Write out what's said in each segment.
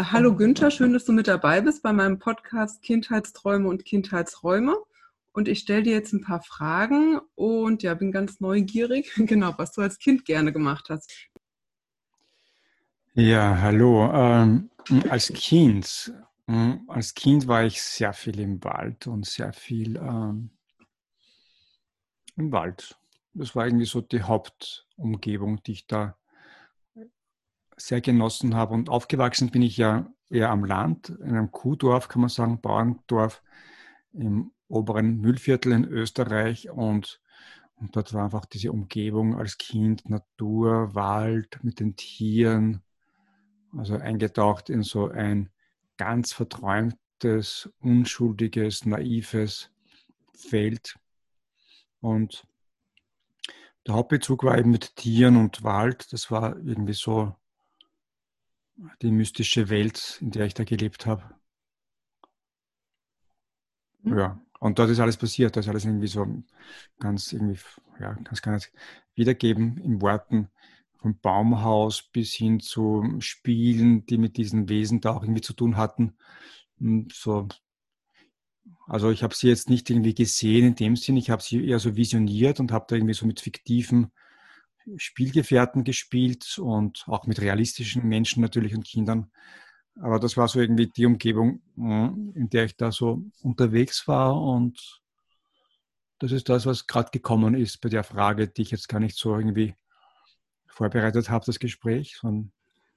Hallo Günther, schön, dass du mit dabei bist bei meinem Podcast Kindheitsträume und Kindheitsräume. Und ich stelle dir jetzt ein paar Fragen und ja, bin ganz neugierig, genau, was du als Kind gerne gemacht hast. Ja, hallo. Ähm, als Kind, äh, als Kind war ich sehr viel im Wald und sehr viel ähm, im Wald. Das war irgendwie so die Hauptumgebung, die ich da sehr genossen habe. Und aufgewachsen bin ich ja eher am Land, in einem Kuhdorf, kann man sagen, Bauerndorf im oberen Mühlviertel in Österreich. Und, und dort war einfach diese Umgebung als Kind, Natur, Wald mit den Tieren, also eingetaucht in so ein ganz verträumtes, unschuldiges, naives Feld. Und der Hauptbezug war eben mit Tieren und Wald. Das war irgendwie so die mystische Welt, in der ich da gelebt habe. Mhm. Ja, und dort ist alles passiert. Da ist alles irgendwie so ganz irgendwie, ja, kann es gar nicht wiedergeben in Worten. Vom Baumhaus bis hin zu Spielen, die mit diesen Wesen da auch irgendwie zu tun hatten. So, also ich habe sie jetzt nicht irgendwie gesehen in dem Sinn, ich habe sie eher so visioniert und habe da irgendwie so mit fiktiven Spielgefährten gespielt und auch mit realistischen Menschen natürlich und Kindern. Aber das war so irgendwie die Umgebung, hm, in der ich da so unterwegs war. Und das ist das, was gerade gekommen ist bei der Frage, die ich jetzt gar nicht so irgendwie vorbereitet habe, das Gespräch. Sondern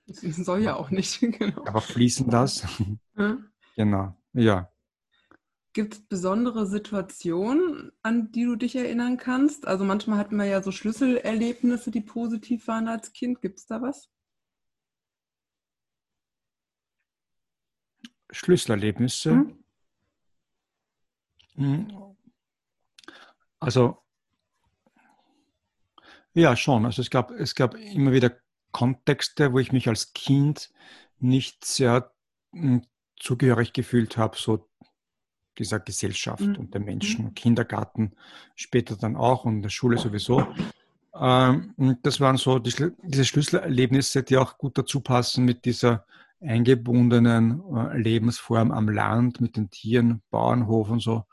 das soll ja auch nicht. Genau. Aber fließen das. Hm? Genau, ja. Gibt es besondere Situationen, an die du dich erinnern kannst? Also manchmal hatten wir ja so Schlüsselerlebnisse, die positiv waren als Kind. Gibt es da was? Schlüsselerlebnisse? Hm? hm. Also ja, schon. Also es gab, es gab immer wieder Kontexte, wo ich mich als Kind nicht sehr hm, zugehörig gefühlt habe, so dieser Gesellschaft mhm. und der Menschen, mhm. Kindergarten, später dann auch und der Schule sowieso. Ähm, das waren so die, diese Schlüsselerlebnisse, die auch gut dazu passen mit dieser eingebundenen äh, Lebensform am Land, mit den Tieren, Bauernhof und so.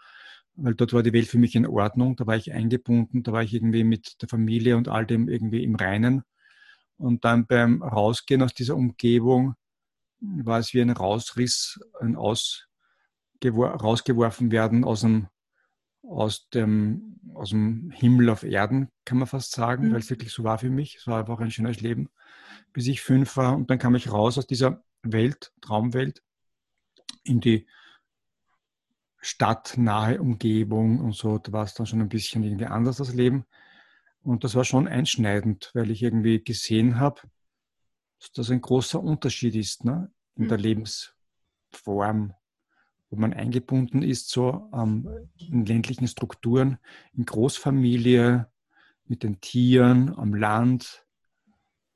Weil dort war die Welt für mich in Ordnung, da war ich eingebunden, da war ich irgendwie mit der Familie und all dem irgendwie im Reinen. Und dann beim Rausgehen aus dieser Umgebung war es wie ein Rausriss, ein Aus, rausgeworfen werden aus dem, aus, dem, aus dem Himmel auf Erden, kann man fast sagen, mhm. weil es wirklich so war für mich. Es war einfach ein schönes Leben, bis ich fünf war. Und dann kam ich raus aus dieser Welt, Traumwelt, in die stadtnahe Umgebung und so. Da war es dann schon ein bisschen irgendwie anders, das Leben. Und das war schon einschneidend, weil ich irgendwie gesehen habe, dass das ein großer Unterschied ist ne? in mhm. der Lebensform wo man eingebunden ist, so ähm, in ländlichen Strukturen, in Großfamilie, mit den Tieren, am Land.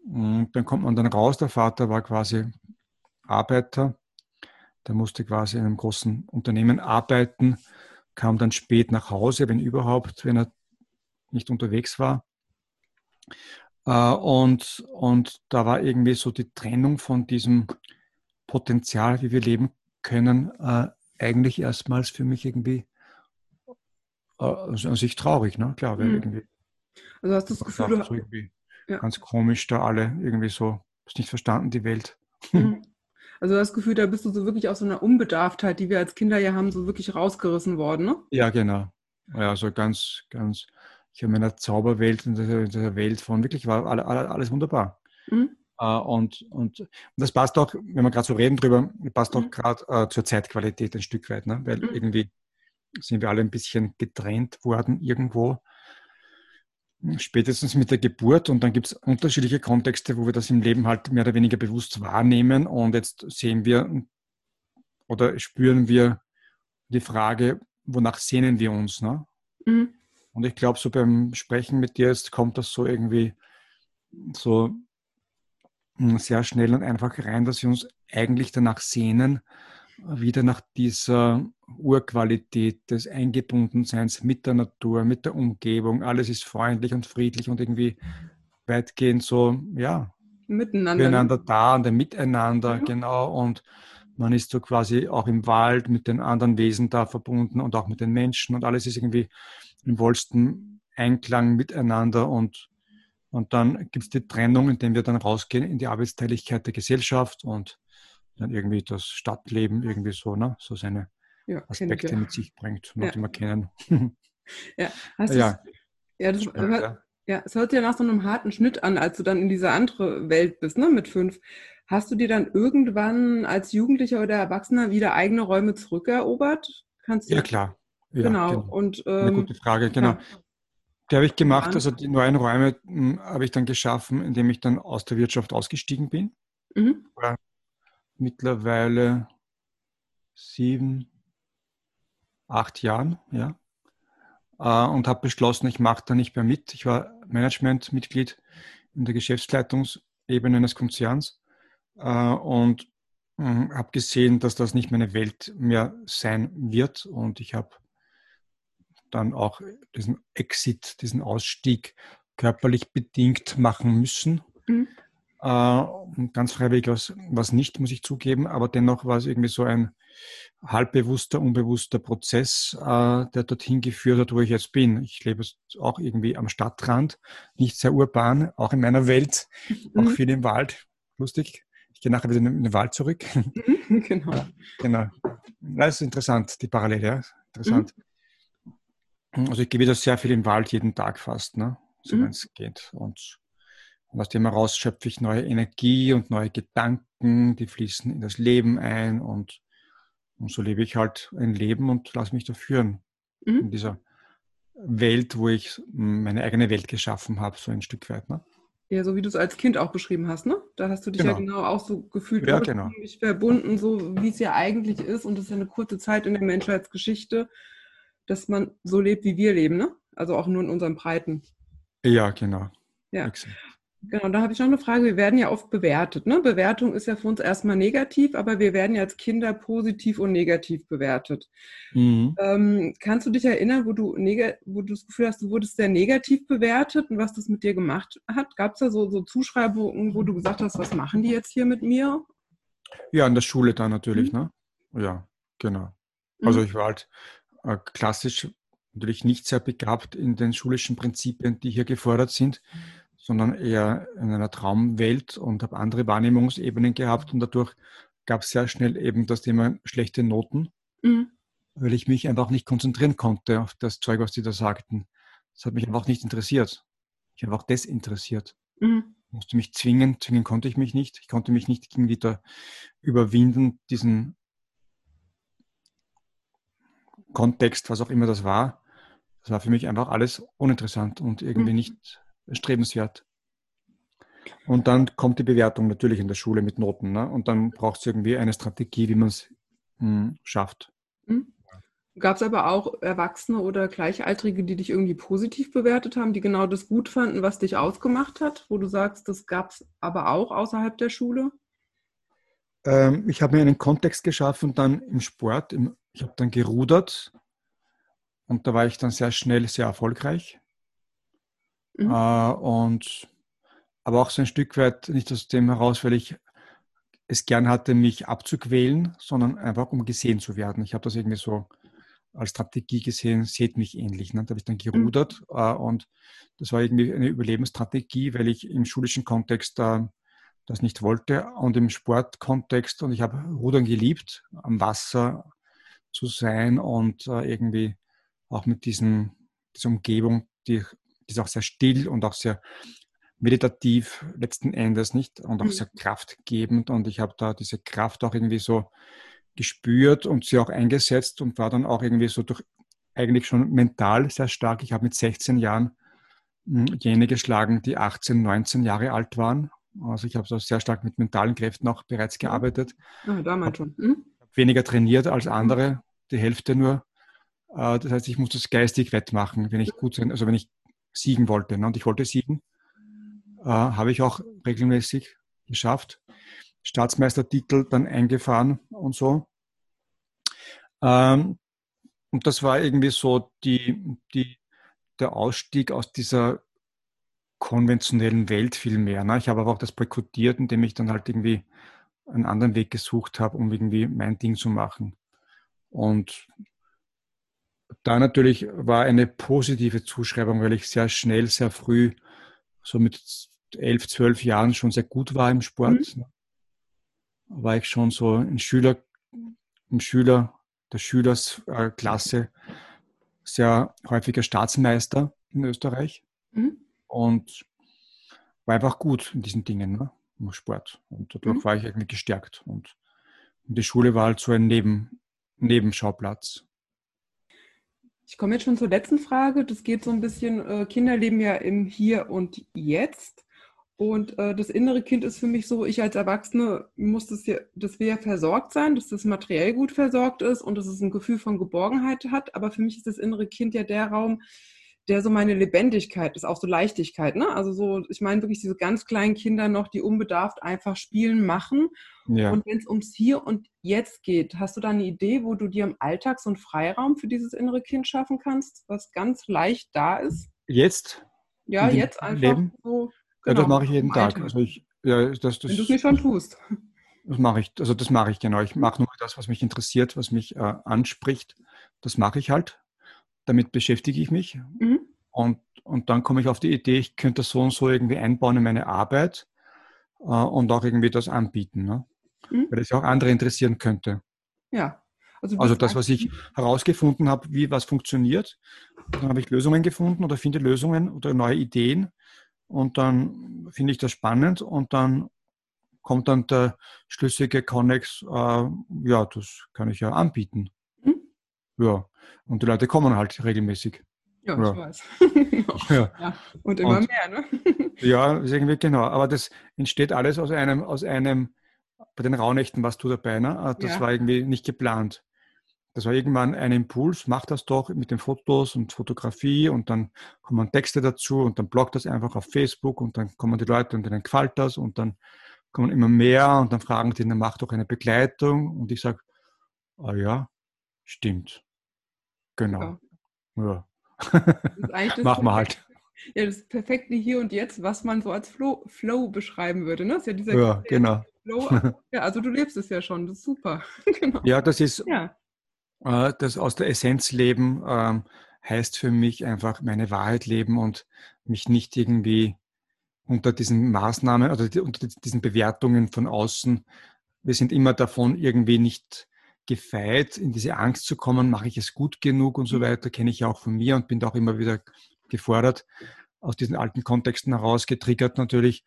Und dann kommt man dann raus, der Vater war quasi Arbeiter, der musste quasi in einem großen Unternehmen arbeiten, kam dann spät nach Hause, wenn überhaupt, wenn er nicht unterwegs war. Äh, und, und da war irgendwie so die Trennung von diesem Potenzial, wie wir leben können, äh, eigentlich erstmals für mich irgendwie äh, also an sich traurig, ne? Klar, weil mhm. irgendwie. Also hast du das Gefühl, du so irgendwie ja. ganz komisch, da alle irgendwie so, hast nicht verstanden, die Welt. Mhm. Also das Gefühl, da bist du so wirklich aus so einer Unbedarftheit, die wir als Kinder ja haben, so wirklich rausgerissen worden, ne? Ja, genau. Ja, so ganz, ganz, ich habe in einer Zauberwelt, in dieser, Welt von wirklich war alles, alles wunderbar. Mhm. Äh, und, und, das passt auch, wenn wir gerade so reden drüber, passt auch mhm. gerade äh, zur Zeitqualität ein Stück weit, ne? weil mhm. irgendwie sind wir alle ein bisschen getrennt worden irgendwo. Spätestens mit der Geburt und dann gibt es unterschiedliche Kontexte, wo wir das im Leben halt mehr oder weniger bewusst wahrnehmen und jetzt sehen wir oder spüren wir die Frage, wonach sehnen wir uns. Ne? Mhm. Und ich glaube, so beim Sprechen mit dir jetzt kommt das so irgendwie so sehr schnell und einfach rein, dass wir uns eigentlich danach sehnen, wieder nach dieser Urqualität des Eingebundenseins mit der Natur, mit der Umgebung. Alles ist freundlich und friedlich und irgendwie weitgehend so, ja, Miteinander. Miteinander da und ein Miteinander, ja. genau. Und man ist so quasi auch im Wald mit den anderen Wesen da verbunden und auch mit den Menschen und alles ist irgendwie im wohlsten Einklang miteinander und, und dann gibt es die Trennung, indem wir dann rausgehen in die Arbeitsteiligkeit der Gesellschaft und dann irgendwie das Stadtleben irgendwie so, ne, so seine ja, Aspekte mit sich bringt, ja. die wir kennen. ja, hast ja. ja, das, Spannend, hört, ja, es hört ja nach so einem harten Schnitt an, als du dann in diese andere Welt bist, ne, mit fünf. Hast du dir dann irgendwann als Jugendlicher oder Erwachsener wieder eigene Räume zurückerobert? Kannst du ja, klar. Ja, genau. genau. Und, ähm, Eine gute Frage, genau. Ja. Die habe ich gemacht, also die neuen Räume hm, habe ich dann geschaffen, indem ich dann aus der Wirtschaft ausgestiegen bin. Mhm. Mittlerweile sieben, acht Jahren, ja. Äh, und habe beschlossen, ich mache da nicht mehr mit. Ich war Managementmitglied in der Geschäftsleitungsebene eines Konzerns äh, und hm, habe gesehen, dass das nicht meine Welt mehr sein wird. Und ich habe dann auch diesen Exit, diesen Ausstieg körperlich bedingt machen müssen. Mhm. Äh, ganz freiwillig was, was nicht, muss ich zugeben, aber dennoch war es irgendwie so ein halbbewusster, unbewusster Prozess, äh, der dorthin geführt hat, wo ich jetzt bin. Ich lebe auch irgendwie am Stadtrand, nicht sehr urban, auch in meiner Welt, mhm. auch viel im Wald. Lustig. Ich gehe nachher wieder in den Wald zurück. Mhm, genau. genau. Das ist interessant, die Parallele, ja. Interessant. Mhm. Also ich gehe wieder sehr viel im Wald jeden Tag fast, ne? so mhm. wenn es geht. Und, und aus dem heraus schöpfe ich neue Energie und neue Gedanken, die fließen in das Leben ein und, und so lebe ich halt ein Leben und lasse mich da führen mhm. in dieser Welt, wo ich meine eigene Welt geschaffen habe, so ein Stück weit. Ne? Ja, so wie du es als Kind auch beschrieben hast, ne? Da hast du dich genau. ja genau auch so gefühlt, ja, genau. verbunden, so wie es ja eigentlich ist. Und das ist ja eine kurze Zeit in der Menschheitsgeschichte, dass man so lebt, wie wir leben, ne? Also auch nur in unseren Breiten. Ja, genau. Ja. Exakt. Genau, da habe ich noch eine Frage. Wir werden ja oft bewertet. Ne? Bewertung ist ja für uns erstmal negativ, aber wir werden ja als Kinder positiv und negativ bewertet. Mhm. Ähm, kannst du dich erinnern, wo du, wo du das Gefühl hast, du wurdest sehr negativ bewertet und was das mit dir gemacht hat? Gab es da so, so Zuschreibungen, wo du gesagt hast, was machen die jetzt hier mit mir? Ja, in der Schule dann natürlich, mhm. ne? Ja, genau. Also mhm. ich war halt klassisch natürlich nicht sehr begabt in den schulischen Prinzipien, die hier gefordert sind sondern eher in einer Traumwelt und habe andere Wahrnehmungsebenen gehabt und dadurch gab es sehr schnell eben das Thema schlechte Noten, mhm. weil ich mich einfach nicht konzentrieren konnte auf das Zeug, was die da sagten. Das hat mich einfach nicht interessiert. Ich war einfach desinteressiert. Mhm. Ich musste mich zwingen, zwingen konnte ich mich nicht. Ich konnte mich nicht irgendwie da überwinden, diesen Kontext, was auch immer das war. Das war für mich einfach alles uninteressant und irgendwie mhm. nicht strebenswert. Und dann kommt die Bewertung natürlich in der Schule mit Noten. Ne? Und dann braucht es irgendwie eine Strategie, wie man es hm, schafft. Mhm. Gab es aber auch Erwachsene oder Gleichaltrige, die dich irgendwie positiv bewertet haben, die genau das gut fanden, was dich ausgemacht hat, wo du sagst, das gab es aber auch außerhalb der Schule? Ähm, ich habe mir einen Kontext geschaffen, dann im Sport. Im, ich habe dann gerudert und da war ich dann sehr schnell sehr erfolgreich. Mhm. Äh, und aber auch so ein Stück weit nicht aus dem heraus, weil ich es gern hatte, mich abzuquälen, sondern einfach um gesehen zu werden. Ich habe das irgendwie so als Strategie gesehen, seht mich ähnlich. Ne? Da habe ich dann mhm. gerudert mhm. äh, und das war irgendwie eine Überlebensstrategie, weil ich im schulischen Kontext äh, das nicht wollte und im Sportkontext und ich habe Rudern geliebt, am Wasser zu sein und äh, irgendwie auch mit diesen, dieser Umgebung, die ist auch sehr still und auch sehr meditativ letzten Endes nicht und auch mhm. sehr kraftgebend und ich habe da diese Kraft auch irgendwie so gespürt und sie auch eingesetzt und war dann auch irgendwie so durch eigentlich schon mental sehr stark. Ich habe mit 16 Jahren hm, jene geschlagen, die 18, 19 Jahre alt waren. Also ich habe so sehr stark mit mentalen Kräften auch bereits mhm. gearbeitet. Ah, damals schon. Mhm. Weniger trainiert als andere, die Hälfte nur. Äh, das heißt, ich muss das geistig wettmachen, wenn ich gut sein, also wenn ich siegen wollte. Ne? Und ich wollte siegen. Äh, Habe ich auch regelmäßig geschafft. Staatsmeistertitel dann eingefahren und so. Ähm, und das war irgendwie so die, die, der Ausstieg aus dieser konventionellen Welt viel mehr. Ne? Ich habe aber auch das boykottiert, indem ich dann halt irgendwie einen anderen Weg gesucht habe, um irgendwie mein Ding zu machen. Und da natürlich war eine positive Zuschreibung, weil ich sehr schnell, sehr früh, so mit elf, zwölf Jahren schon sehr gut war im Sport. Mhm. War ich schon so ein Schüler, im Schüler, der Schülersklasse, sehr häufiger Staatsmeister in Österreich. Mhm. Und war einfach gut in diesen Dingen, ne? im Sport. Und dadurch mhm. war ich irgendwie gestärkt. Und, die Schule war halt so ein Neben, Nebenschauplatz. Ich komme jetzt schon zur letzten Frage. Das geht so ein bisschen, äh, Kinder leben ja im Hier und Jetzt. Und äh, das innere Kind ist für mich so, ich als Erwachsene muss das ja, das will ja versorgt sein, dass das materiell gut versorgt ist und dass es ein Gefühl von Geborgenheit hat. Aber für mich ist das innere Kind ja der Raum, der so meine Lebendigkeit ist, auch so Leichtigkeit. Ne? Also so, ich meine wirklich diese ganz kleinen Kinder noch, die unbedarft einfach spielen, machen. Ja. Und wenn es ums Hier und Jetzt geht, hast du da eine Idee, wo du dir im Alltag so einen Freiraum für dieses innere Kind schaffen kannst, was ganz leicht da ist? Jetzt? Ja, jetzt einfach Leben? so. Genau, ja, das mache ich jeden Tag. Also ich, ja, das, das, wenn du es nicht schon tust. Das mache ich, also das mache ich genau. Ich mache nur das, was mich interessiert, was mich äh, anspricht. Das mache ich halt damit beschäftige ich mich. Mhm. Und, und dann komme ich auf die Idee, ich könnte das so und so irgendwie einbauen in meine Arbeit äh, und auch irgendwie das anbieten. Ne? Mhm. Weil das ja auch andere interessieren könnte. Ja. Also, also das, was ich herausgefunden habe, wie was funktioniert, dann habe ich Lösungen gefunden oder finde Lösungen oder neue Ideen und dann finde ich das spannend und dann kommt dann der schlüssige Connex, äh, ja, das kann ich ja anbieten. Ja, und die Leute kommen halt regelmäßig. Ja, ja. ich weiß. ja. ja. Und immer und, mehr, ne? ja, ist irgendwie genau. Aber das entsteht alles aus einem, aus einem, bei den Raunächten warst du dabei, ne? Ah, das ja. war irgendwie nicht geplant. Das war irgendwann ein Impuls, mach das doch mit den Fotos und Fotografie und dann kommen Texte dazu und dann bloggt das einfach auf Facebook und dann kommen die Leute und denen gefällt das und dann kommen immer mehr und dann fragen die, dann mach doch eine Begleitung und ich sage, ah ja, stimmt. Genau. Ja. ja. Machen wir halt. Ja, das perfekte Hier und Jetzt, was man so als Flow, Flow beschreiben würde. Ne? Das ist ja dieser ja, genau. Flow. Ja, also du lebst es ja schon, das ist super. genau. Ja, das ist ja. Äh, das aus der Essenz leben ähm, heißt für mich einfach meine Wahrheit leben und mich nicht irgendwie unter diesen Maßnahmen oder unter diesen Bewertungen von außen. Wir sind immer davon irgendwie nicht gefeit, in diese Angst zu kommen, mache ich es gut genug und so mhm. weiter, kenne ich ja auch von mir und bin da auch immer wieder gefordert, aus diesen alten Kontexten heraus, getriggert natürlich.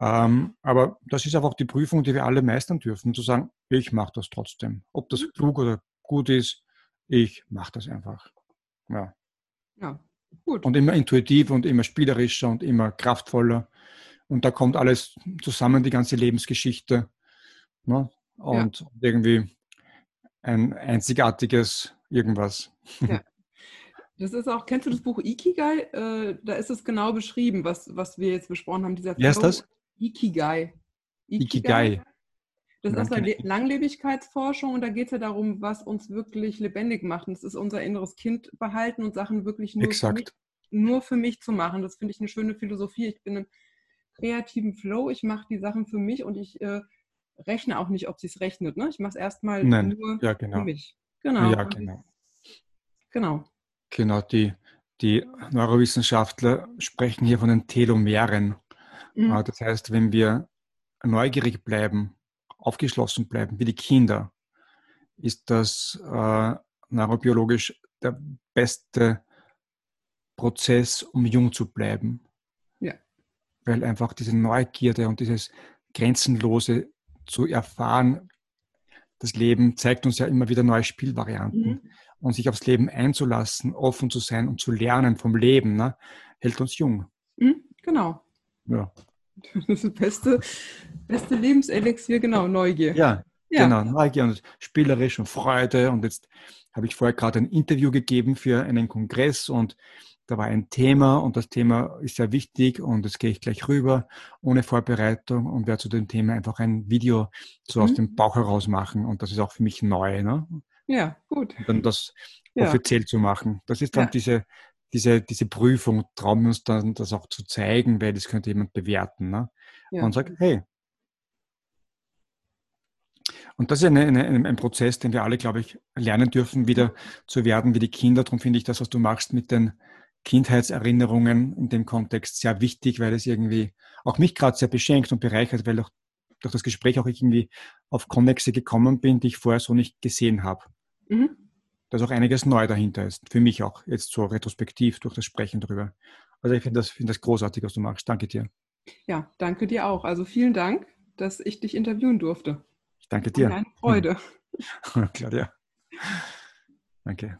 Ähm, aber das ist einfach die Prüfung, die wir alle meistern dürfen, zu sagen, ich mache das trotzdem. Ob das mhm. klug oder gut ist, ich mache das einfach. Ja. ja, gut. Und immer intuitiv und immer spielerischer und immer kraftvoller. Und da kommt alles zusammen, die ganze Lebensgeschichte. Ne? Und ja. irgendwie ein einzigartiges irgendwas. Ja. Das ist auch, kennst du das Buch Ikigai? Äh, da ist es genau beschrieben, was, was wir jetzt besprochen haben. Dieser Wie heißt das? Ikigai. Ikigai. Das ist eine Langlebigkeitsforschung und da geht es ja darum, was uns wirklich lebendig macht. Und das ist unser inneres Kind behalten und Sachen wirklich nur, Für, mich, nur für mich zu machen. Das finde ich eine schöne Philosophie. Ich bin im kreativen Flow, ich mache die Sachen für mich und ich äh, rechne auch nicht, ob sie es rechnet. Ne? Ich mache es erstmal nur ja, genau. für mich. Genau. Ja, genau. Genau. Genau, die, die Neurowissenschaftler sprechen hier von den Telomeren. Mhm. Ah, das heißt, wenn wir neugierig bleiben, aufgeschlossen bleiben, wie die Kinder, ist das äh, neurobiologisch der beste Prozess, um jung zu bleiben. Ja. Weil einfach diese Neugierde und dieses grenzenlose zu erfahren, das Leben zeigt uns ja immer wieder neue Spielvarianten. Mhm. Und sich aufs Leben einzulassen, offen zu sein und zu lernen vom Leben, ne, hält uns jung. Mhm, genau. Ja. Das beste, beste Lebenselixier, genau, Neugier. Ja, ja, genau, Neugier und spielerisch und Freude. Und jetzt habe ich vorher gerade ein Interview gegeben für einen Kongress und da war ein Thema und das Thema ist sehr wichtig und jetzt gehe ich gleich rüber ohne Vorbereitung und werde zu dem Thema einfach ein Video so mhm. aus dem Bauch heraus machen und das ist auch für mich neu. Ne? Ja, gut. Und dann das ja. offiziell zu machen. Das ist dann ja. diese diese, diese Prüfung, trauen wir uns dann das auch zu zeigen, weil das könnte jemand bewerten. Ne? Ja. Und sagt, hey. Und das ist eine, eine, ein Prozess, den wir alle, glaube ich, lernen dürfen, wieder zu werden wie die Kinder. Darum finde ich das, was du machst mit den Kindheitserinnerungen in dem Kontext sehr wichtig, weil es irgendwie auch mich gerade sehr beschenkt und bereichert, weil auch durch das Gespräch auch ich irgendwie auf Konnexe gekommen bin, die ich vorher so nicht gesehen habe. Mhm. Dass auch einiges neu dahinter ist. Für mich auch, jetzt so retrospektiv durch das Sprechen darüber. Also ich finde das, find das großartig, was du machst. Danke dir. Ja, danke dir auch. Also vielen Dank, dass ich dich interviewen durfte. Ich danke dir. Eine Freude. Claudia. Danke.